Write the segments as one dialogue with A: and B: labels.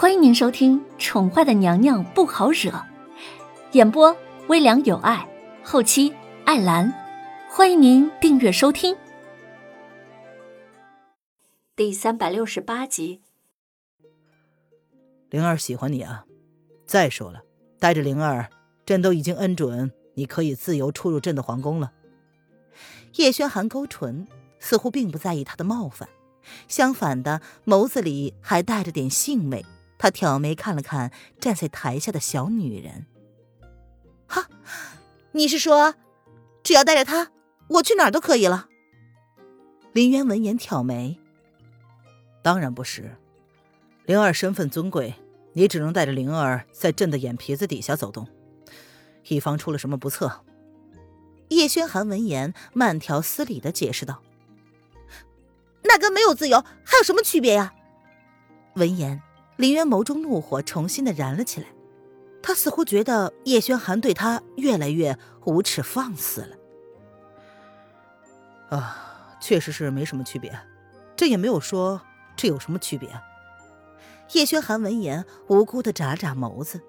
A: 欢迎您收听《宠坏的娘娘不好惹》，演播微凉有爱，后期艾兰。欢迎您订阅收听。第三百六十八集，
B: 灵儿喜欢你啊！再说了，带着灵儿，朕都已经恩准你可以自由出入朕的皇宫了。
C: 叶轩寒勾唇，似乎并不在意他的冒犯，相反的，眸子里还带着点兴味。他挑眉看了看站在台下的小女人，哈，你是说，只要带着她，我去哪儿都可以了？林渊闻言挑眉，
B: 当然不是，灵儿身份尊贵，你只能带着灵儿在朕的眼皮子底下走动，以防出了什么不测。
C: 叶轩寒闻言慢条斯理的解释道：“那跟没有自由还有什么区别呀？”闻言。林渊眸中怒火重新的燃了起来，他似乎觉得叶轩寒对他越来越无耻放肆了。
B: 啊，确实是没什么区别，这也没有说这有什么区别。
C: 叶轩寒闻言无辜的眨眨眸子，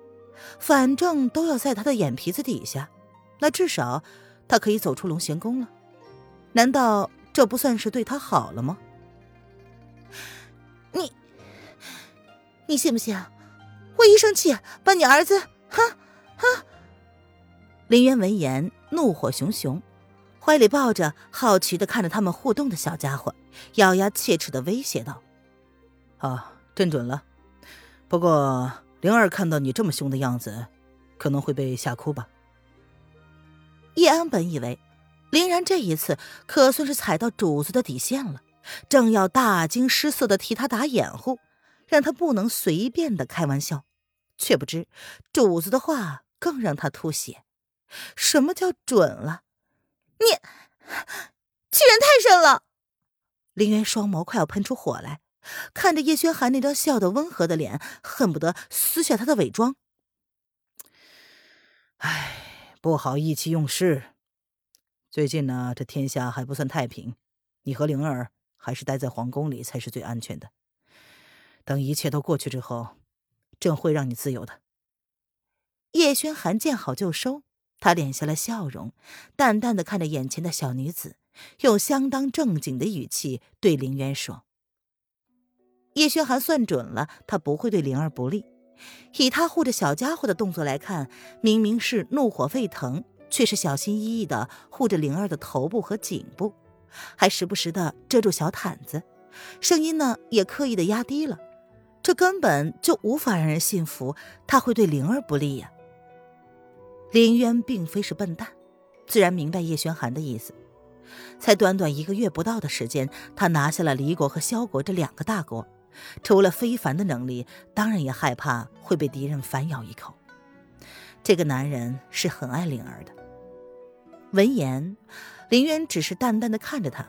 C: 反正都要在他的眼皮子底下，那至少他可以走出龙贤宫了。难道这不算是对他好了吗？你。信不信？我一生气，把你儿子……哼哼！林渊闻言，怒火熊熊，怀里抱着好奇的看着他们互动的小家伙，咬牙切齿的威胁道：“
B: 啊，朕准了。不过灵儿看到你这么凶的样子，可能会被吓哭吧？”
C: 叶安本以为林然这一次可算是踩到主子的底线了，正要大惊失色的替他打掩护。让他不能随便的开玩笑，却不知主子的话更让他吐血。什么叫准了？你欺人太甚了！林渊双眸快要喷出火来，看着叶轩寒那张笑得温和的脸，恨不得撕下他的伪装。
B: 唉，不好意气用事。最近呢，这天下还不算太平，你和灵儿还是待在皇宫里才是最安全的。等一切都过去之后，朕会让你自由的。
C: 叶轩寒见好就收，他敛下了笑容，淡淡的看着眼前的小女子，用相当正经的语气对林渊说：“叶轩寒算准了，他不会对灵儿不利。以他护着小家伙的动作来看，明明是怒火沸腾，却是小心翼翼的护着灵儿的头部和颈部，还时不时的遮住小毯子，声音呢也刻意的压低了。”这根本就无法让人信服，他会对灵儿不利呀。林渊并非是笨蛋，自然明白叶轩寒的意思。才短短一个月不到的时间，他拿下了离国和萧国这两个大国，除了非凡的能力，当然也害怕会被敌人反咬一口。这个男人是很爱灵儿的。闻言，林渊只是淡淡的看着他，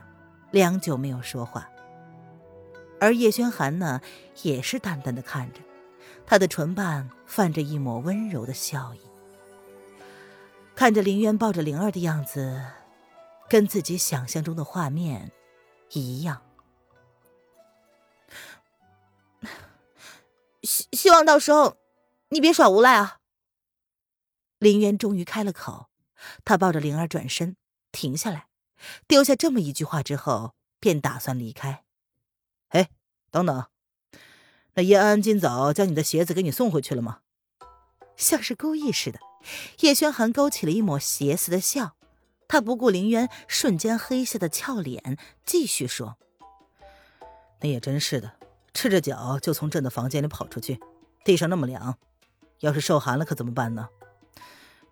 C: 良久没有说话。而叶轩寒呢，也是淡淡的看着，他的唇瓣泛着一抹温柔的笑意。看着林渊抱着灵儿的样子，跟自己想象中的画面一样。希希望到时候你别耍无赖啊！林渊终于开了口，他抱着灵儿转身停下来，丢下这么一句话之后，便打算离开。
B: 哎，等等，那叶安今早将你的鞋子给你送回去了吗？
C: 像是故意似的，叶轩寒勾起了一抹邪似的笑。他不顾林渊瞬间黑下的俏脸，继续说：“
B: 那也真是的，赤着脚就从朕的房间里跑出去，地上那么凉，要是受寒了可怎么办呢？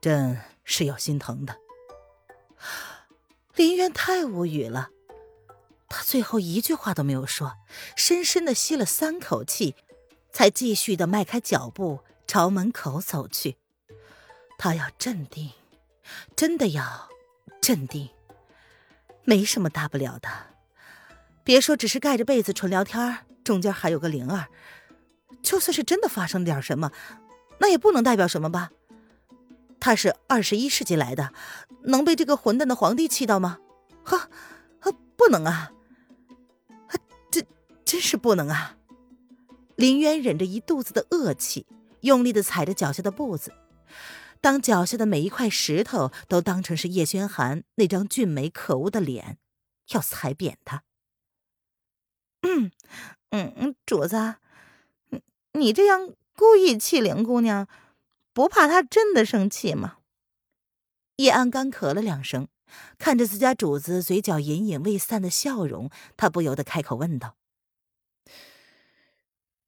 B: 朕是要心疼的。”
C: 林渊太无语了。他最后一句话都没有说，深深的吸了三口气，才继续的迈开脚步朝门口走去。他要镇定，真的要镇定。没什么大不了的，别说只是盖着被子纯聊天，中间还有个灵儿，就算是真的发生点什么，那也不能代表什么吧？他是二十一世纪来的，能被这个混蛋的皇帝气到吗？呵，呵，不能啊！真是不能啊！林渊忍着一肚子的恶气，用力的踩着脚下的步子，当脚下的每一块石头都当成是叶轩寒那张俊美可恶的脸，要踩扁他。嗯嗯，主子，你你这样故意气灵姑娘，不怕她真的生气吗？叶安干咳了两声，看着自家主子嘴角隐隐未散的笑容，他不由得开口问道。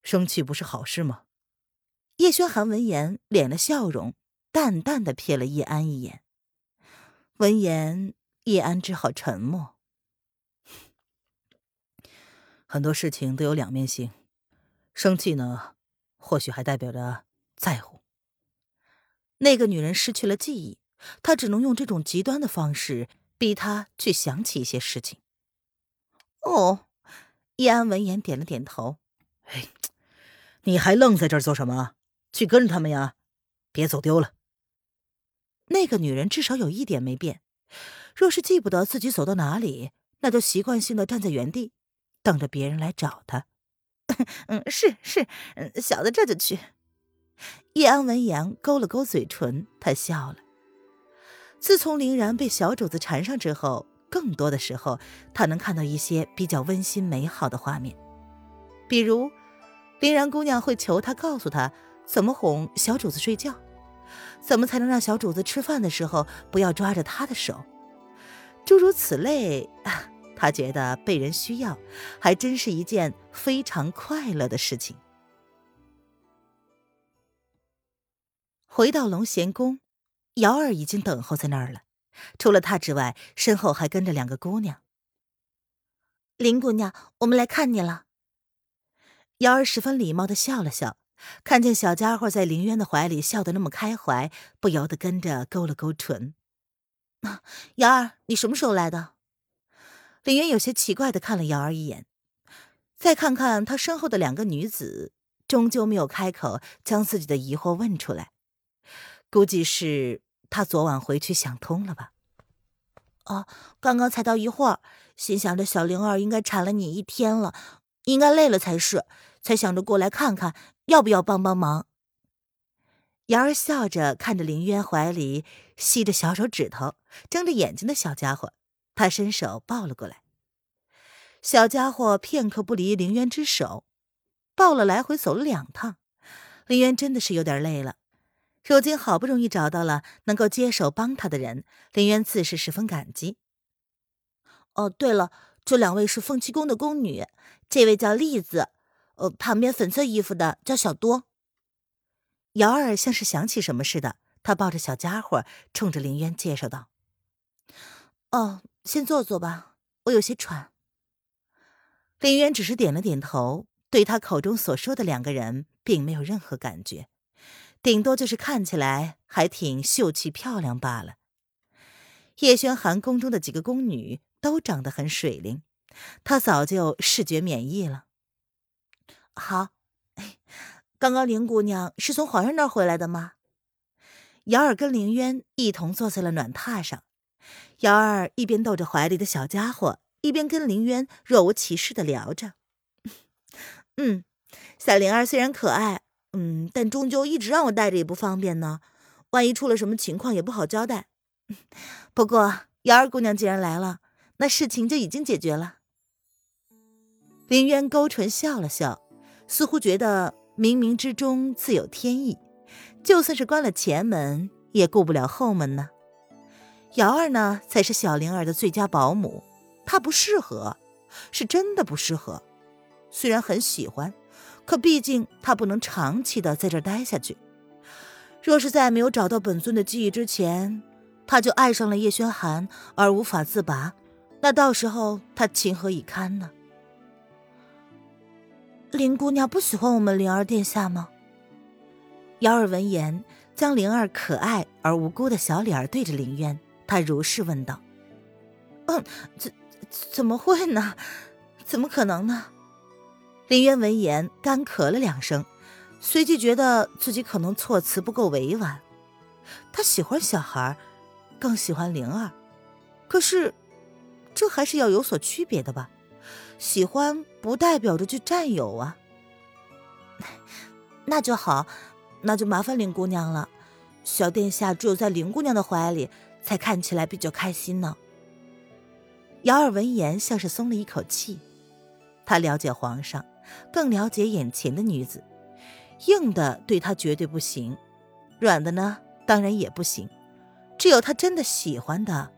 B: 生气不是好事吗？
C: 叶轩寒闻言，敛了笑容，淡淡的瞥了叶安一眼。闻言，叶安只好沉默。
B: 很多事情都有两面性，生气呢，或许还代表着在乎。
C: 那个女人失去了记忆，他只能用这种极端的方式逼她去想起一些事情。哦，叶安闻言点了点头。
B: 哎。你还愣在这儿做什么？去跟着他们呀，别走丢了。
C: 那个女人至少有一点没变，若是记不得自己走到哪里，那就习惯性的站在原地，等着别人来找她。嗯，是是，嗯，小的这就去。叶安闻言勾了勾嘴唇，他笑了。自从林然被小主子缠上之后，更多的时候，他能看到一些比较温馨美好的画面，比如。林然姑娘会求他告诉他怎么哄小主子睡觉，怎么才能让小主子吃饭的时候不要抓着他的手，诸如此类。他觉得被人需要，还真是一件非常快乐的事情。回到龙贤宫，瑶儿已经等候在那儿了。除了他之外，身后还跟着两个姑娘。林姑娘，我们来看你了。瑶儿十分礼貌的笑了笑，看见小家伙在林渊的怀里笑得那么开怀，不由得跟着勾了勾唇。瑶儿，你什么时候来的？林渊有些奇怪的看了瑶儿一眼，再看看他身后的两个女子，终究没有开口将自己的疑惑问出来。估计是他昨晚回去想通了吧。哦，刚刚才到一会儿，心想着小灵儿应该缠了你一天了，应该累了才是。才想着过来看看，要不要帮帮忙。瑶儿笑着看着林渊怀里吸着小手指头、睁着眼睛的小家伙，他伸手抱了过来。小家伙片刻不离林渊之手，抱了来回走了两趟。林渊真的是有点累了，如今好不容易找到了能够接手帮他的人，林渊自是十分感激。哦，对了，这两位是凤栖宫的宫女，这位叫栗子。呃，旁边粉色衣服的叫小多。瑶儿像是想起什么似的，他抱着小家伙，冲着林渊介绍道：“哦，先坐坐吧，我有些喘。”林渊只是点了点头，对他口中所说的两个人并没有任何感觉，顶多就是看起来还挺秀气漂亮罢了。叶轩寒宫中的几个宫女都长得很水灵，他早就视觉免疫了。好，刚刚林姑娘是从皇上那儿回来的吗？瑶儿跟林渊一同坐在了暖榻上，瑶儿一边逗着怀里的小家伙，一边跟林渊若无其事的聊着。嗯，小灵儿虽然可爱，嗯，但终究一直让我带着也不方便呢，万一出了什么情况也不好交代。不过瑶儿姑娘既然来了，那事情就已经解决了。林渊勾唇笑了笑。似乎觉得冥冥之中自有天意，就算是关了前门，也顾不了后门呢。瑶儿呢，才是小灵儿的最佳保姆，她不适合，是真的不适合。虽然很喜欢，可毕竟她不能长期的在这儿待下去。若是在没有找到本尊的记忆之前，她就爱上了叶轩寒而无法自拔，那到时候她情何以堪呢？林姑娘不喜欢我们灵儿殿下吗？瑶儿闻言，将灵儿可爱而无辜的小脸儿对着林渊，她如是问道：“嗯，怎怎么会呢？怎么可能呢？”林渊闻言干咳了两声，随即觉得自己可能措辞不够委婉。他喜欢小孩，更喜欢灵儿，可是这还是要有所区别的吧。喜欢不代表着去占有啊！那就好，那就麻烦林姑娘了。小殿下只有在林姑娘的怀里，才看起来比较开心呢。瑶儿闻言，像是松了一口气。他了解皇上，更了解眼前的女子，硬的对他绝对不行，软的呢，当然也不行。只有他真的喜欢的，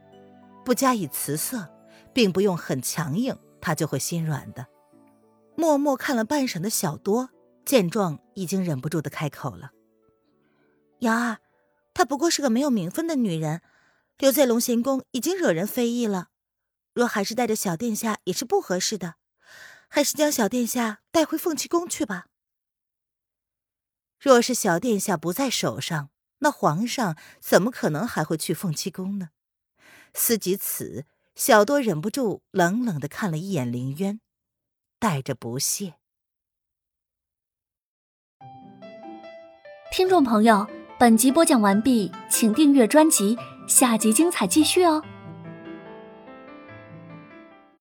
C: 不加以辞色，并不用很强硬，他就会心软的。默默看了半晌的小多，见状已经忍不住的开口了：“瑶儿。”她不过是个没有名分的女人，留在龙贤宫已经惹人非议了。若还是带着小殿下，也是不合适的。还是将小殿下带回凤栖宫去吧。若是小殿下不在手上，那皇上怎么可能还会去凤栖宫呢？思及此，小多忍不住冷冷的看了一眼林渊，带着不屑。
A: 听众朋友。本集播讲完毕，请订阅专辑，下集精彩继续哦。